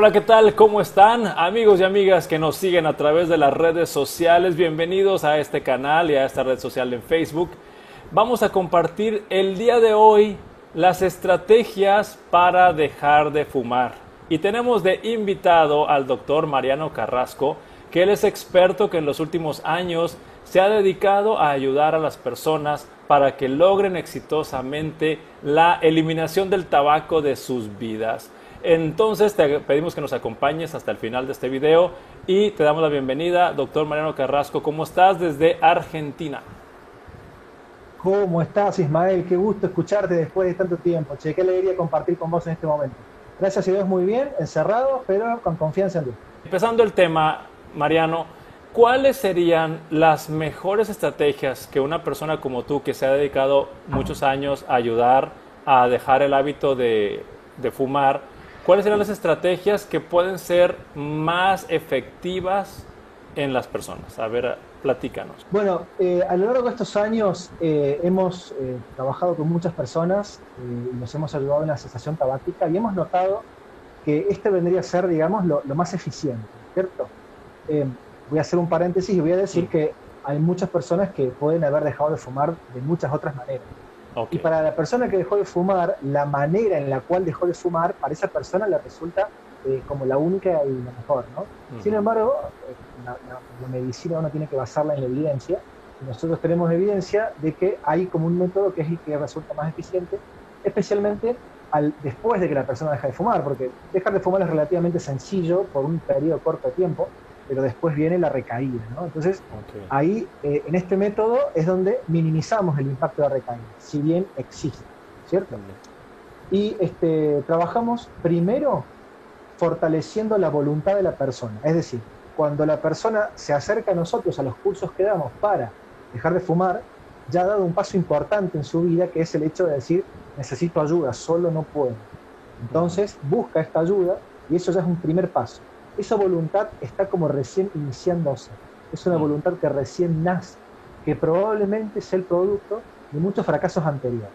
Hola, ¿qué tal? ¿Cómo están? Amigos y amigas que nos siguen a través de las redes sociales, bienvenidos a este canal y a esta red social en Facebook. Vamos a compartir el día de hoy las estrategias para dejar de fumar. Y tenemos de invitado al doctor Mariano Carrasco, que él es experto que en los últimos años se ha dedicado a ayudar a las personas para que logren exitosamente la eliminación del tabaco de sus vidas. Entonces te pedimos que nos acompañes hasta el final de este video y te damos la bienvenida, doctor Mariano Carrasco. ¿Cómo estás desde Argentina? ¿Cómo estás, Ismael? Qué gusto escucharte después de tanto tiempo. Che, qué alegría compartir con vos en este momento. Gracias a Dios, muy bien, encerrado, pero con confianza en Dios. Empezando el tema, Mariano, ¿cuáles serían las mejores estrategias que una persona como tú, que se ha dedicado muchos años a ayudar a dejar el hábito de, de fumar, ¿Cuáles serán las estrategias que pueden ser más efectivas en las personas? A ver, platícanos. Bueno, eh, a lo largo de estos años eh, hemos eh, trabajado con muchas personas y nos hemos ayudado en la cesación tabáquica y hemos notado que este vendría a ser, digamos, lo, más eficiente, ¿cierto? voy a hacer un paréntesis y voy a decir que hay muchas personas que pueden haber dejado de fumar de muchas otras maneras. Y para la persona que dejó de fumar, la manera en la cual dejó de fumar, para esa persona le resulta eh, como la única y la mejor, ¿no? Sin embargo, eh, la, medicina uno tiene que basarla en la evidencia, y nosotros tenemos evidencia de que hay como un método que es el que resulta más eficiente, especialmente al, después de que la persona deja de fumar, porque dejar de fumar es relativamente sencillo por un periodo corto de tiempo, pero después viene la recaída. ¿no? Entonces, ahí, eh, en este método, es donde minimizamos el impacto de la recaída, si bien existe, ¿cierto? Y este, trabajamos primero fortaleciendo la voluntad de la persona. Es decir, cuando la persona se acerca a nosotros, a los cursos que damos para dejar de fumar, ya ha dado un paso importante en su vida, que es el hecho de decir, necesito ayuda, solo no puedo. Entonces, busca esta ayuda y eso ya es un primer paso esa voluntad está como recién iniciándose. Es una mm. voluntad que recién nace, que probablemente es el producto de muchos fracasos anteriores.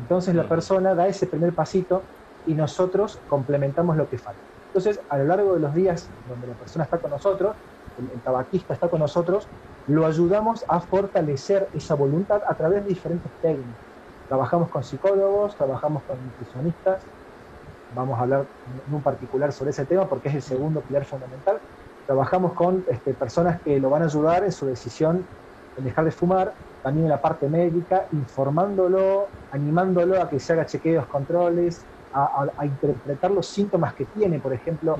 Entonces la mm. persona da ese primer pasito y nosotros complementamos lo que falta. Entonces, a lo largo de los días donde la persona está con nosotros, el, tabaquista está con nosotros, lo ayudamos a fortalecer esa voluntad a través de diferentes técnicas. Trabajamos con psicólogos, trabajamos con nutricionistas, vamos a hablar en un particular sobre ese tema porque es el segundo pilar fundamental. Trabajamos con este, personas que lo van a ayudar en su decisión en dejar de fumar, también en la parte médica, informándolo, animándolo a que se haga chequeos, controles, a, interpretar los síntomas que tiene, por ejemplo,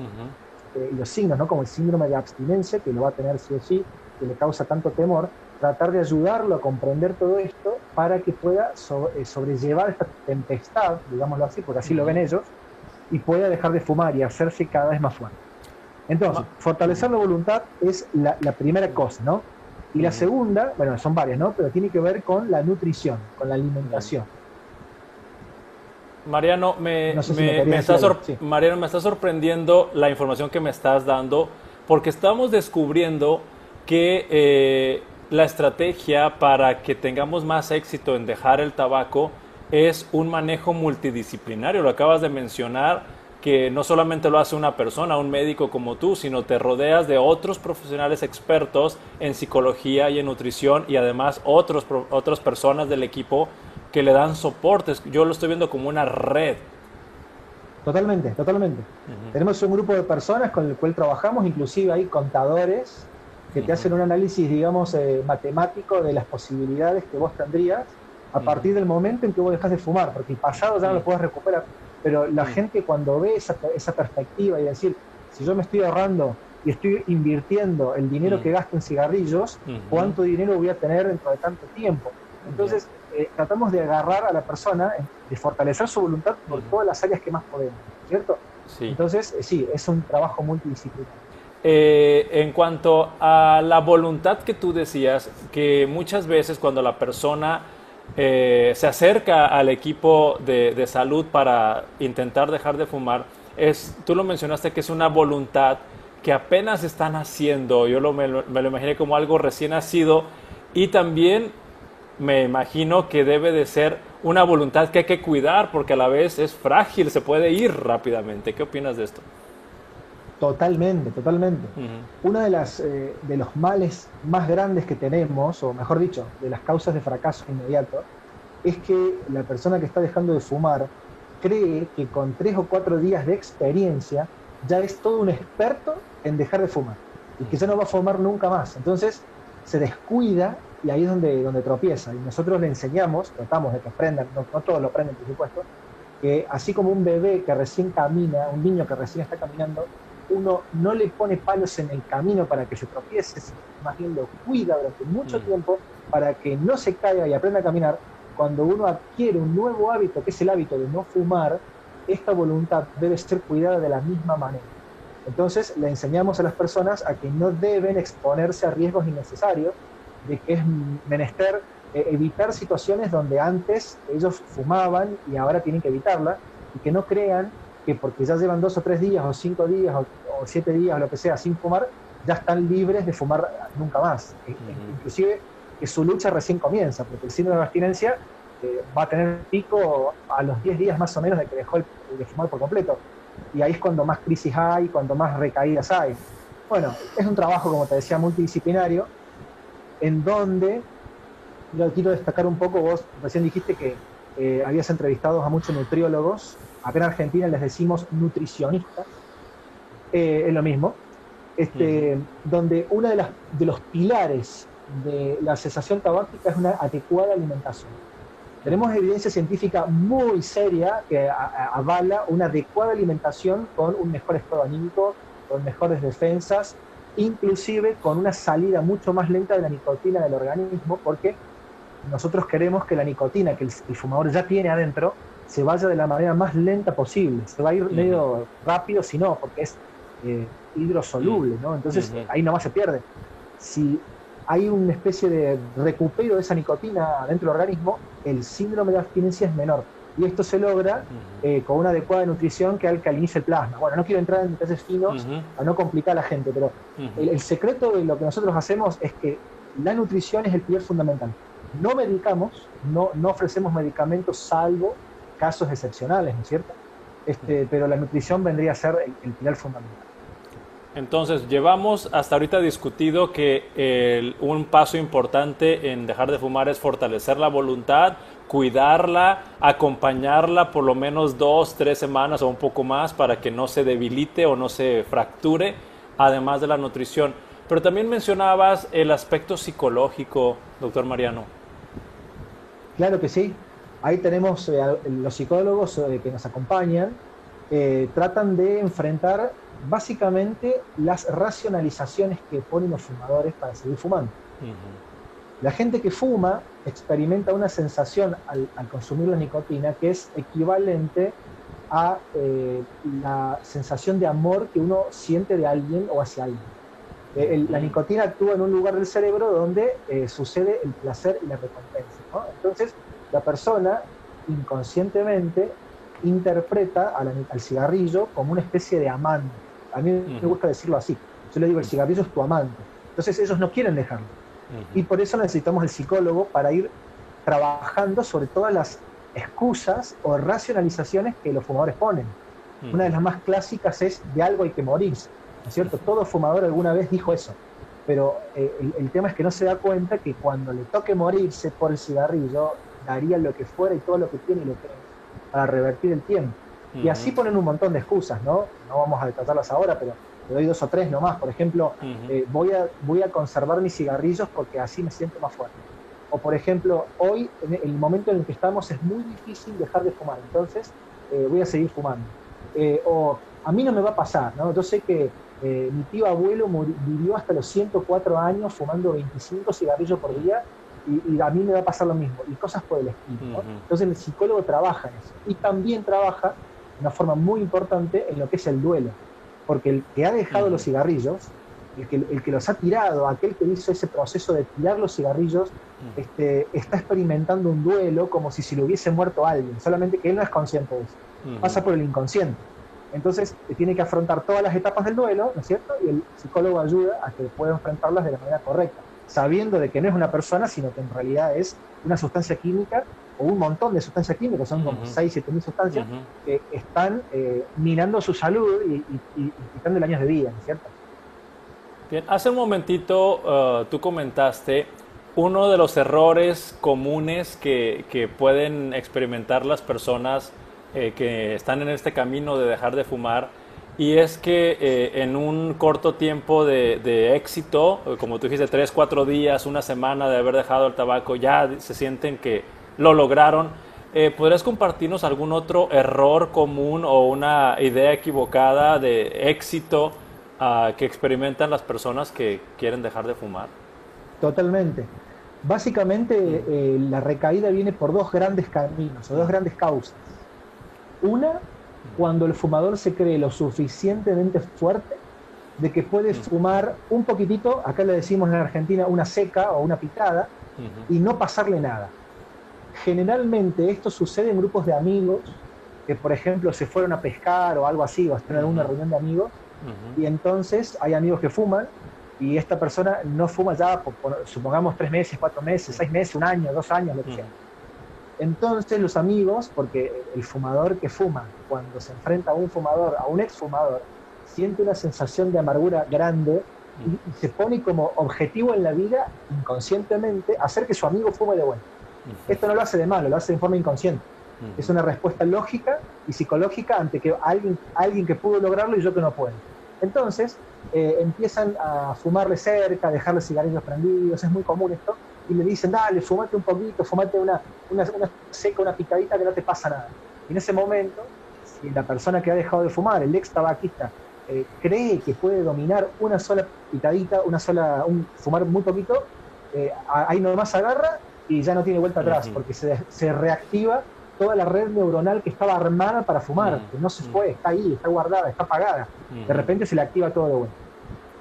eh, y los signos, ¿no? como el síndrome de abstinencia, que lo va a tener sí o sí, que le causa tanto temor, tratar de ayudarlo a comprender todo esto para que pueda eh, sobrellevar esta tempestad, digámoslo así, porque así lo ven ellos, y pueda dejar de fumar y hacerse cada vez más fuerte. Entonces, fortalecer la voluntad es la, primera cosa, ¿no? Y la segunda, bueno, son varias, ¿no? Pero tiene que ver con la nutrición, con la alimentación. Mariano, me, me, está Mariano, me está sorprendiendo la información que me estás dando, porque estamos descubriendo que eh, la estrategia para que tengamos más éxito en dejar el tabaco es un manejo multidisciplinario. Lo acabas de mencionar, que no solamente lo hace una persona, un médico como tú, sino te rodeas de otros profesionales expertos en psicología y en nutrición y además otros, otras personas del equipo que le dan soportes. Yo lo estoy viendo como una red. Totalmente, totalmente. Tenemos un grupo de personas con el cual trabajamos, inclusive hay contadores que te hacen un análisis, digamos, eh, matemático de las posibilidades que vos tendrías a partir del momento en que vos dejas de fumar, porque el pasado ya no lo puedes recuperar. Pero la gente cuando ve esa, esa, perspectiva y decir, si yo me estoy ahorrando y estoy invirtiendo el dinero que gasto en cigarrillos, ¿cuánto dinero voy a tener dentro de tanto tiempo? Entonces, eh, tratamos de agarrar a la persona, eh, de fortalecer su voluntad por todas las áreas que más podemos, ¿cierto? Entonces, eh, sí, es un trabajo multidisciplinario. en cuanto a la voluntad que tú decías, que muchas veces cuando la persona eh, se acerca al equipo de, salud para intentar dejar de fumar, es, tú lo mencionaste que es una voluntad que apenas están haciendo, yo lo, me, lo, imaginé como algo recién nacido y también me imagino que debe de ser una voluntad que hay que cuidar porque a la vez es frágil, se puede ir rápidamente. ¿Qué opinas de esto? Totalmente, totalmente. Uno de, las, eh, de los males más grandes que tenemos, o mejor dicho, de las causas de fracaso inmediato, es que la persona que está dejando de fumar cree que con tres o cuatro días de experiencia ya es todo un experto en dejar de fumar y que ya no va a fumar nunca más. Entonces se descuida y ahí es donde, donde tropieza. Y nosotros le enseñamos, tratamos de que aprendan, no, no todos lo aprenden por supuesto, que así como un bebé que recién camina, un niño que recién está caminando, uno no le pone palos en el camino para que se tropiece, sino más bien lo cuida durante mucho mm. tiempo para que no se caiga y aprenda a caminar. Cuando uno adquiere un nuevo hábito, que es el hábito de no fumar, esta voluntad debe ser cuidada de la misma manera. Entonces le enseñamos a las personas a que no deben exponerse a riesgos innecesarios, de que es menester eh, evitar situaciones donde antes ellos fumaban y ahora tienen que evitarla, y que no crean que porque ya llevan dos o tres días o cinco días o, siete días o lo que sea sin fumar, ya están libres de fumar nunca más. E, inclusive que su lucha recién comienza, porque el síndrome de abstinencia eh, va a tener pico a los 10 días más o menos de que dejó de fumar por completo. Y ahí es cuando más crisis hay, cuando más recaídas hay. Bueno, es un trabajo, como te decía, multidisciplinario, en donde, yo quiero destacar un poco, vos recién dijiste que eh, habías entrevistado a muchos nutriólogos, acá en Argentina les decimos nutricionistas, eh, es lo mismo, este, donde uno de, las, de los pilares de la cesación tabáquica es una adecuada alimentación. Tenemos evidencia científica muy seria que avala una adecuada alimentación con un mejor estado anímico, con mejores defensas, inclusive con una salida mucho más lenta de la nicotina del organismo, porque nosotros queremos que la nicotina que el, fumador ya tiene adentro se vaya de la manera más lenta posible. Se va a ir medio rápido si no, porque es eh, hidrosoluble, ¿no? Entonces ahí nomás se pierde. Si hay una especie de recupero de esa nicotina dentro del organismo, el síndrome de abstinencia es menor. Y esto se logra eh, con una adecuada nutrición que alcalinice el plasma. Bueno, no quiero entrar en detalles finos a no complicar a la gente, pero el, secreto de lo que nosotros hacemos es que la nutrición es el pilar fundamental. No medicamos, no, no ofrecemos medicamentos salvo casos excepcionales, ¿no es cierto? Este, pero la nutrición vendría a ser el, pilar fundamental. Entonces, llevamos hasta ahorita discutido que un paso importante en dejar de fumar es fortalecer la voluntad, cuidarla, acompañarla por lo menos dos, tres semanas o un poco más para que no se debilite o no se fracture, además de la nutrición. Pero también mencionabas el aspecto psicológico, doctor Mariano. Claro que sí. Ahí tenemos eh, los psicólogos eh, que nos acompañan, eh, tratan de enfrentar básicamente las racionalizaciones que ponen los fumadores para seguir fumando. La gente que fuma experimenta una sensación al, consumir la nicotina que es equivalente a eh, la sensación de amor que uno siente de alguien o hacia alguien. Eh, la nicotina actúa en un lugar del cerebro donde eh, sucede el placer y la recompensa. Entonces, la persona inconscientemente interpreta al, cigarrillo como una especie de amante. A mí me gusta decirlo así. Yo le digo, el cigarrillo es tu amante. Entonces ellos no quieren dejarlo. Y por eso necesitamos el psicólogo para ir trabajando sobre todas las excusas o racionalizaciones que los fumadores ponen. Una de las más clásicas es de algo hay que morirse, ¿no es cierto? Todo fumador alguna vez dijo eso, pero eh, el, tema es que no se da cuenta que cuando le toque morirse por el cigarrillo, daría lo que fuera y todo lo que tiene y lo cree para revertir el tiempo. Y así ponen un montón de excusas, ¿no? No vamos a tratarlas ahora, pero te doy dos o tres nomás. Por ejemplo, eh, voy, a, voy a conservar mis cigarrillos porque así me siento más fuerte. O por ejemplo, hoy, en el momento en el que estamos, es muy difícil dejar de fumar, entonces eh, voy a seguir fumando. Eh, o a mí no me va a pasar, ¿no? Yo sé que mi tío abuelo vivió hasta los 104 años fumando 25 cigarrillos por día y, a mí me va a pasar lo mismo, y cosas por el estilo. Entonces el psicólogo trabaja en eso. Y también trabaja de una forma muy importante en lo que es el duelo porque el que ha dejado los cigarrillos, el que, el que, los ha tirado, aquel que hizo ese proceso de tirar los cigarrillos, este, está experimentando un duelo como si se le hubiese muerto alguien, solamente que él no es consciente de eso, pasa por el inconsciente. Entonces tiene que afrontar todas las etapas del duelo, ¿no es cierto? Y el psicólogo ayuda a que pueda enfrentarlas de la manera correcta, sabiendo de que no es una persona, sino que en realidad es una sustancia química o un montón de sustancias químicas, son como 6, 7 mil sustancias, que están eh, minando su salud y, y, quitando años de vida, ¿no es cierto? Bien, hace un momentito uh, tú comentaste uno de los errores comunes que, que pueden experimentar las personas eh, que están en este camino de dejar de fumar y es que eh, en un corto tiempo de, éxito, eh, como tú dijiste, tres, cuatro días, una semana de haber dejado el tabaco, ya se sienten que lo lograron. Eh, ¿Podrías compartirnos algún otro error común o una idea equivocada de éxito ah, que experimentan las personas que quieren dejar de fumar? Totalmente. Básicamente la recaída viene por dos grandes caminos o dos grandes causas. Una cuando el fumador se cree lo suficientemente fuerte de que puede mm. fumar un poquitito, acá le decimos en Argentina una seca o una picada, y no pasarle nada. Generalmente esto sucede en grupos de amigos que, por ejemplo, se fueron a pescar o algo así, o están en una reunión de amigos, y entonces hay amigos que fuman y esta persona no fuma ya, supongamos, tres meses, cuatro meses, seis meses, un año, dos años, lo que sea. Entonces los amigos, porque el fumador que fuma, cuando se enfrenta a un fumador, a un exfumador, siente una sensación de amargura grande y, se pone como objetivo en la vida, inconscientemente, hacer que su amigo fume de vuelta. Esto no lo hace de malo, lo hace de forma inconsciente. Es una respuesta lógica y psicológica ante que alguien, alguien que pudo lograrlo y yo que no puedo. Entonces, eh, empiezan a fumarle cerca, dejarle cigarrillos prendidos, es muy común esto, y le dicen, dale, fumate un poquito, fumate una, una, seca, una picadita que no te pasa nada. Y en ese momento, si la persona que ha dejado de fumar, el ex tabaquista, eh, cree que puede dominar una sola picadita, una sola, un, fumar muy poquito, eh, ahí nomás agarra y ya no tiene vuelta atrás, porque se, se, reactiva toda la red neuronal que estaba armada para fumar, que no se fue, está ahí, está guardada, está apagada. De repente se le activa todo de vuelta.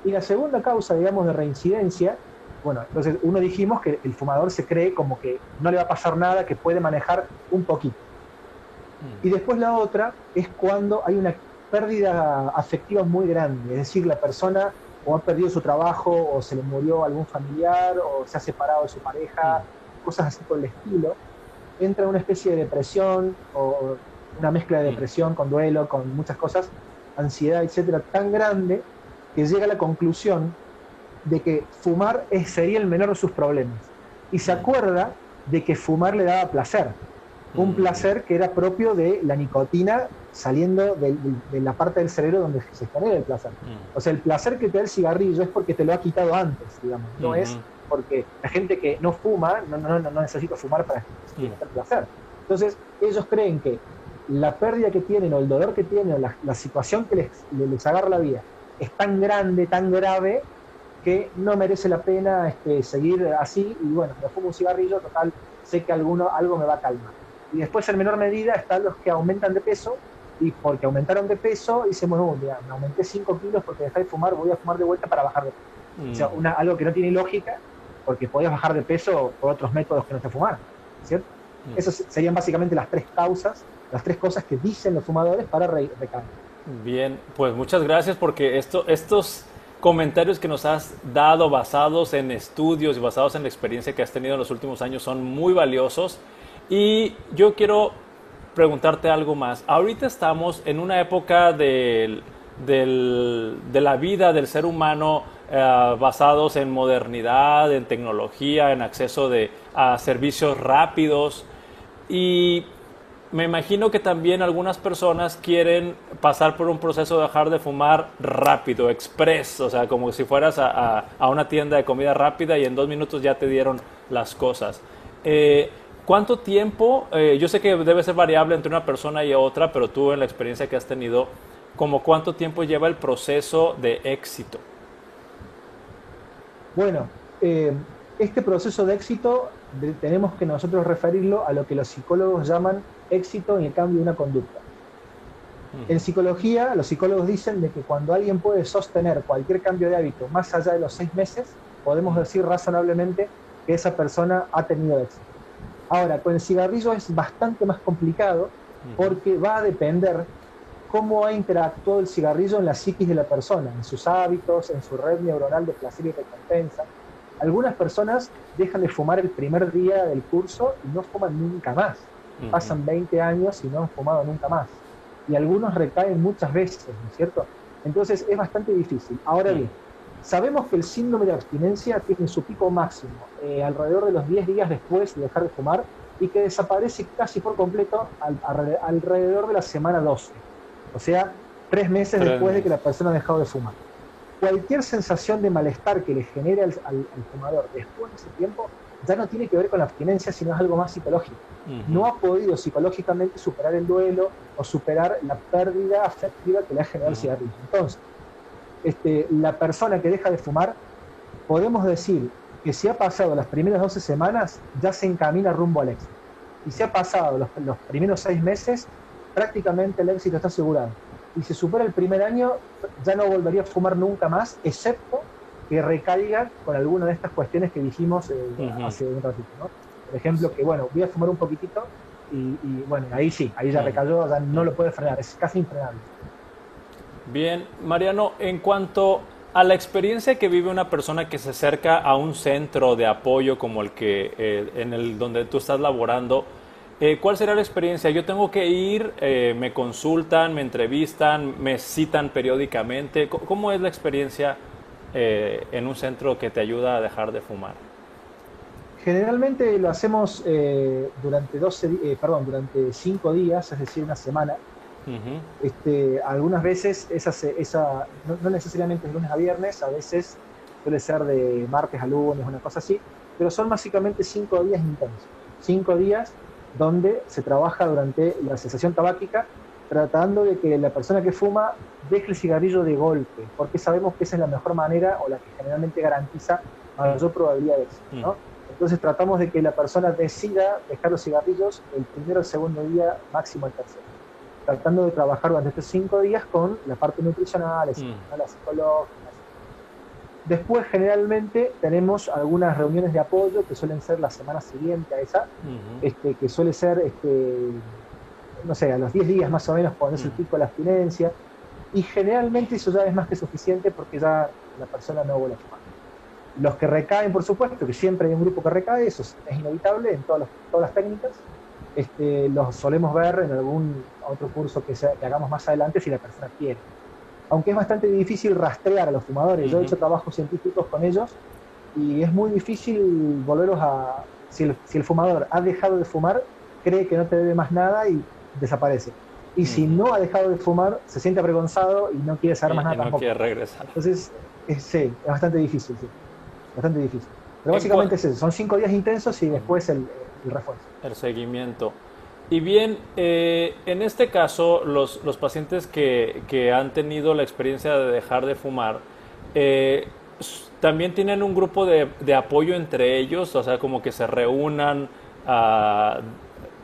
Y la segunda causa, digamos, de reincidencia bueno, entonces uno dijimos que el fumador se cree como que no le va a pasar nada, que puede manejar un poquito. Mm. Y después la otra es cuando hay una pérdida afectiva muy grande, es decir, la persona o ha perdido su trabajo, o se le murió algún familiar, o se ha separado de su pareja, mm. cosas así por el estilo, entra en una especie de depresión o una mezcla de mm. depresión con duelo, con muchas cosas, ansiedad, etcétera, tan grande que llega a la conclusión de que fumar sería el menor de sus problemas. Y se acuerda de que fumar le daba placer, un mm. placer que era propio de la nicotina saliendo de, la parte del cerebro donde se genera el placer. Mm. O sea, el placer que te da el cigarrillo es porque te lo ha quitado antes, digamos, no es porque la gente que no fuma no, no, no necesita fumar para tener placer. Entonces, ellos creen que la pérdida que tienen o el dolor que tienen o la, situación que les, les agarra la vida es tan grande, tan grave, que no merece la pena este, seguir así y bueno, me fumo un cigarrillo, total, sé que alguno, algo me va a calmar. Y después en menor medida están los que aumentan de peso y porque aumentaron de peso dicen, bueno, me aumenté 5 kilos porque dejé de fumar, voy a fumar de vuelta para bajar de peso. O sea, mm. una, algo que no tiene lógica porque podías bajar de peso por otros métodos que no te fumar, ¿cierto? Mm. Esas serían básicamente las tres causas, las tres cosas que dicen los fumadores para recaer. Bien, pues muchas gracias porque esto, estos comentarios que nos has dado basados en estudios y basados en la experiencia que has tenido en los últimos años son muy valiosos. Y yo quiero preguntarte algo más. Ahorita estamos en una época de la vida del ser humano eh, basados en modernidad, en tecnología, en acceso de, a servicios rápidos. Y me imagino que también algunas personas quieren pasar por un proceso de dejar de fumar rápido, express, o sea, como si fueras a, una tienda de comida rápida y en dos minutos ya te dieron las cosas. Eh, ¿Cuánto tiempo? Eh, yo sé que debe ser variable entre una persona y otra, pero tú en la experiencia que has tenido, ¿como cuánto tiempo lleva el proceso de éxito? Bueno, eh, este proceso de éxito tenemos que nosotros referirlo a lo que los psicólogos llaman éxito en el cambio de una conducta. En psicología, los psicólogos dicen de que cuando alguien puede sostener cualquier cambio de hábito más allá de los seis meses, podemos decir razonablemente que esa persona ha tenido éxito. Ahora, con el cigarrillo es bastante más complicado porque va a depender cómo ha interactuado el cigarrillo en la psiquis de la persona, en sus hábitos, en su red neuronal de placer y recompensa. Algunas personas dejan de fumar el primer día del curso y no fuman nunca más. Pasan 20 años y no han fumado nunca más. Y algunos recaen muchas veces, ¿no es cierto? Entonces es bastante difícil. Ahora bien, sabemos que el síndrome de abstinencia tiene su pico máximo eh, alrededor de los 10 días después de dejar de fumar y que desaparece casi por completo alrededor de la semana 12. O sea, tres meses después de que la persona ha dejado de fumar. Cualquier sensación de malestar que le genere al, fumador después de ese tiempo ya no tiene que ver con la abstinencia, sino es algo más psicológico. No ha podido psicológicamente superar el duelo o superar la pérdida afectiva que le ha generado el cigarrillo. Entonces, este, la persona que deja de fumar, podemos decir que si ha pasado las primeras 12 semanas, ya se encamina rumbo al éxito. Y si ha pasado los, los primeros seis meses, prácticamente el éxito está asegurado y se supera el primer año, ya no volvería a fumar nunca más, excepto que recaiga con alguna de estas cuestiones que dijimos eh, hace un ratito. ¿no? Por ejemplo, que bueno, voy a fumar un poquitito y, bueno, ahí sí, ahí ya recayó, ya no lo puede frenar, es casi infrenable. Bien, Mariano, en cuanto a la experiencia que vive una persona que se acerca a un centro de apoyo como el que eh, en el donde tú estás laborando, eh, ¿Cuál será la experiencia? Yo tengo que ir, eh, me consultan, me entrevistan, me citan periódicamente. ¿Cómo es la experiencia eh, en un centro que te ayuda a dejar de fumar? Generalmente lo hacemos durante 12, perdón, durante 5 días, es decir, una semana. este, algunas veces esa, esa no, no, necesariamente de lunes a viernes, a veces suele ser de martes a lunes, una cosa así, pero son básicamente 5 días intensos. 5 días donde se trabaja durante la cesación tabáquica tratando de que la persona que fuma deje el cigarrillo de golpe, porque sabemos que esa es la mejor manera o la que generalmente garantiza mayor probabilidad de éxito. ¿no? Mm. Entonces tratamos de que la persona decida dejar los cigarrillos el primero, el segundo día, máximo el tercero. Tratando de trabajar durante estos cinco días con la parte nutricional, mm. la psicológica, Después, generalmente, tenemos algunas reuniones de apoyo que suelen ser la semana siguiente a esa, este, que suele ser, este, no sé, a los 10 días más o menos cuando es el pico de la abstinencia. Y generalmente eso ya es más que suficiente porque ya la persona no vuelve a fumar. Los que recaen, por supuesto, que siempre hay un grupo que recae, eso es inevitable en todas las, todas las técnicas. Este, los solemos ver en algún otro curso que, que hagamos más adelante si la persona quiere aunque es bastante difícil rastrear a los fumadores. Yo he hecho trabajos científicos con ellos y es muy difícil volverlos a... Si el, fumador ha dejado de fumar, cree que no te debe más nada y desaparece. Y si no ha dejado de fumar, se siente avergonzado y no quiere saber más nada no tampoco. quiere regresar. Entonces, sí, es bastante difícil, sí. Bastante difícil. Pero básicamente es eso, son cinco días intensos y después el refuerzo. El seguimiento. Y bien, eh, en este caso, los, los pacientes que, que, han tenido la experiencia de dejar de fumar, eh, también tienen un grupo de, de, apoyo entre ellos, o sea, como que se reúnan,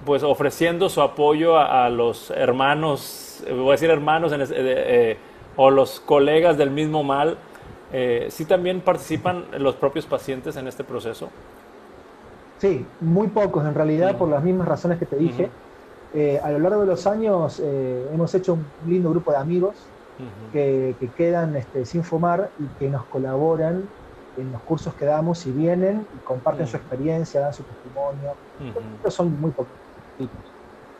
pues ofreciendo su apoyo a, los hermanos, voy a decir hermanos, eh, o los colegas del mismo mal. ¿Sí también participan los propios pacientes en este proceso? Sí, muy pocos en realidad, por las mismas razones que te dije. Eh, a lo largo de los años eh, hemos hecho un lindo grupo de amigos que, quedan este, sin fumar y que nos colaboran en los cursos que damos y vienen y comparten su experiencia, dan su testimonio. son muy pocos.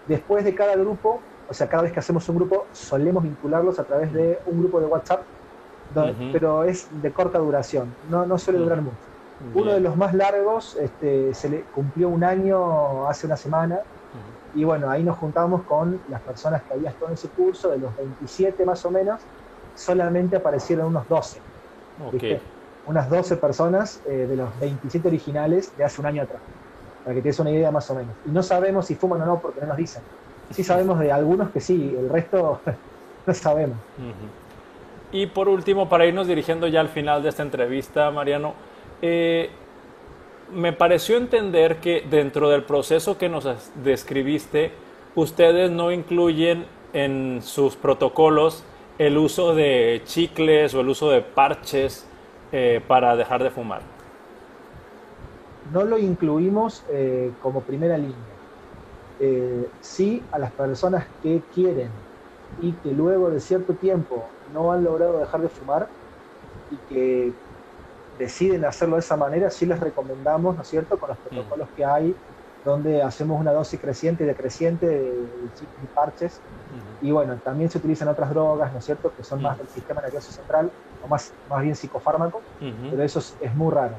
Después de cada grupo, o sea, cada vez que hacemos un grupo, solemos vincularlos a través de un grupo de WhatsApp, pero es de corta duración, no, no suele durar mucho. Uno de los más largos este, se le cumplió un año hace una semana. Y bueno, ahí nos juntamos con las personas que había estado en ese curso, de los 27 más o menos, solamente aparecieron unos 12. Unas 12 personas eh, de los 27 originales de hace un año atrás, para que te des una idea más o menos. Y no sabemos si fuman o no porque no nos dicen. Sí sabemos de algunos que sí, el resto no sabemos. Y por último, para irnos dirigiendo ya al final de esta entrevista, Mariano, eh, me pareció entender que dentro del proceso que nos describiste, ustedes no incluyen en sus protocolos el uso de chicles o el uso de parches eh, para dejar de fumar. No lo incluimos eh, como primera línea. Sí a las personas que quieren y que luego de cierto tiempo no han logrado dejar de fumar y que deciden hacerlo de esa manera, sí les recomendamos, ¿no es cierto?, con los protocolos que hay, donde hacemos una dosis creciente y decreciente de, de parches. Y bueno, también se utilizan otras drogas, ¿no es cierto?, que son más del sistema nervioso central, o más, más bien psicofármacos, pero eso es, muy raro.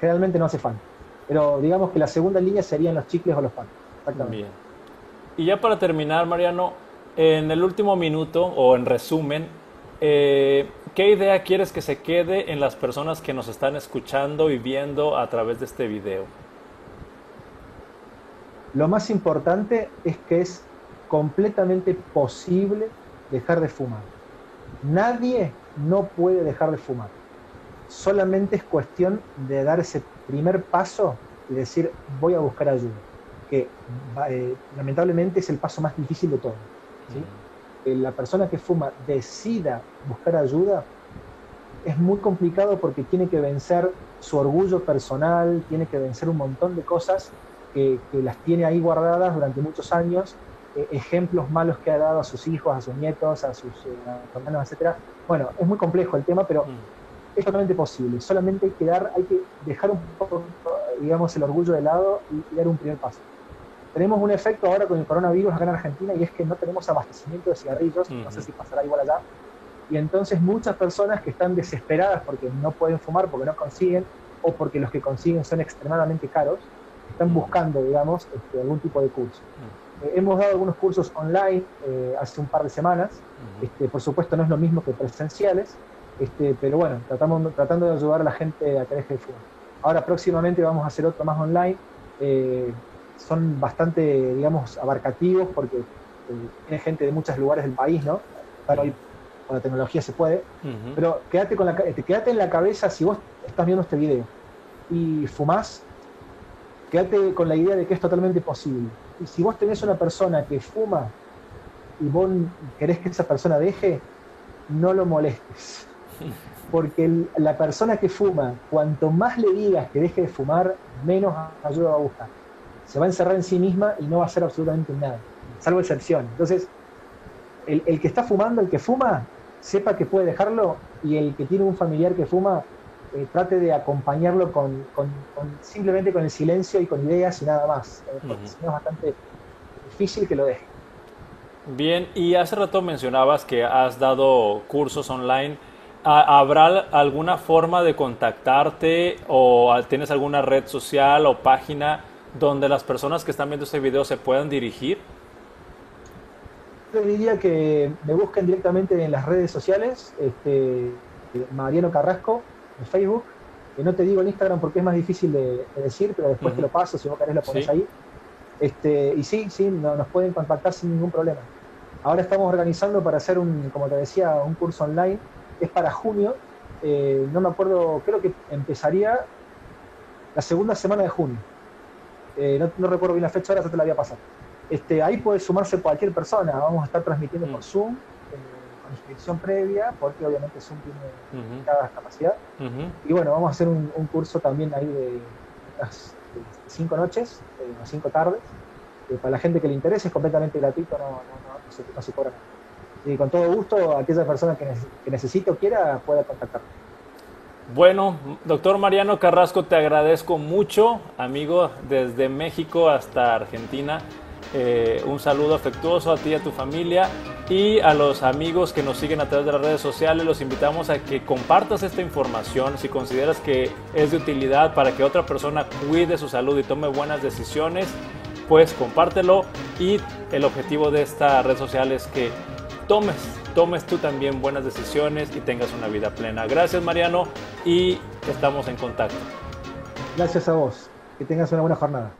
Generalmente no hace falta. Pero digamos que la segunda línea serían los chicles o los panes. Bien. Y ya para terminar, Mariano, en el último minuto, o en resumen, eh, ¿qué idea quieres que se quede en las personas que nos están escuchando y viendo a través de este video? Lo más importante es que es completamente posible dejar de fumar. Nadie no puede dejar de fumar. Solamente es cuestión de dar ese primer paso y decir voy a buscar ayuda, que eh, lamentablemente es el paso más difícil de todo. Que la persona que fuma decida buscar ayuda es muy complicado porque tiene que vencer su orgullo personal, tiene que vencer un montón de cosas que, las tiene ahí guardadas durante muchos años, eh, ejemplos malos que ha dado a sus hijos, a sus nietos, a sus eh, hermanos, etc. Bueno, es muy complejo el tema, pero mm. es totalmente posible. Solamente hay que dar, hay que dejar un poco, digamos, el orgullo de lado y, dar un primer paso. Tenemos un efecto ahora con el coronavirus acá en Argentina y es que no tenemos abastecimiento de cigarrillos, no sé si pasará igual allá, y entonces muchas personas que están desesperadas porque no pueden fumar, porque no consiguen, o porque los que consiguen son extremadamente caros, están buscando, digamos, este, algún tipo de curso. Eh, hemos dado algunos cursos online eh, hace un par de semanas, este, por supuesto no es lo mismo que presenciales, este, pero bueno, tratamos, tratando de ayudar a la gente a que deje de fumar. Ahora próximamente vamos a hacer otro más online, eh, son bastante, digamos, abarcativos porque tiene gente de muchos lugares del país, ¿no? Pero hoy con la tecnología se puede, pero quédate, con la, quédate en la cabeza si vos estás viendo este video y fumás, quédate con la idea de que es totalmente posible. Y si vos tenés una persona que fuma y vos querés que esa persona deje, no lo molestes. Porque la persona que fuma, cuanto más le digas que deje de fumar, menos ayuda va a buscar. Se va a encerrar en sí misma y no va a hacer absolutamente nada, salvo excepción. Entonces, el, el que está fumando, el que fuma, sepa que puede dejarlo y el que tiene un familiar que fuma, eh, trate de acompañarlo con, simplemente con el silencio y con ideas y nada más, eh, porque si no es bastante difícil que lo deje. Bien, y hace rato mencionabas que has dado cursos online. ¿Habrá alguna forma de contactarte o tienes alguna red social o página donde las personas que están viendo este video se puedan dirigir? Yo diría que me busquen directamente en las redes sociales, este, Mariano Carrasco, en Facebook, que no te digo en Instagram porque es más difícil de, decir, pero después te lo paso, si vos querés lo pones ahí. Este, y sí, sí, nos pueden contactar sin ningún problema. Ahora estamos organizando para hacer un, como te decía, un curso online, es para junio, eh, no me acuerdo, creo que empezaría la segunda semana de junio. Eh, no, recuerdo bien la fecha, ahora ya te la voy a pasar. Este, ahí puede sumarse cualquier persona, vamos a estar transmitiendo por Zoom, inscripción previa, porque obviamente Zoom tiene cada capacidad. Y bueno, vamos a hacer un, curso también ahí de las cinco noches, eh, cinco tardes. para la gente que le interese es completamente gratuito, no, se, cobra nada. Y con todo gusto, aquella persona que, que necesite o quiera pueda contactarme. Bueno, doctor Mariano Carrasco, te agradezco mucho, amigo, desde México hasta Argentina. Eh, un saludo afectuoso a ti y a tu familia y a los amigos que nos siguen a través de las redes sociales. Los invitamos a que compartas esta información si consideras que es de utilidad para que otra persona cuide su salud y tome buenas decisiones. Pues compártelo y el objetivo de esta red social es que tomes, tomes tú también buenas decisiones y tengas una vida plena. Gracias Mariano y estamos en contacto. Gracias a vos. Que tengas una buena jornada.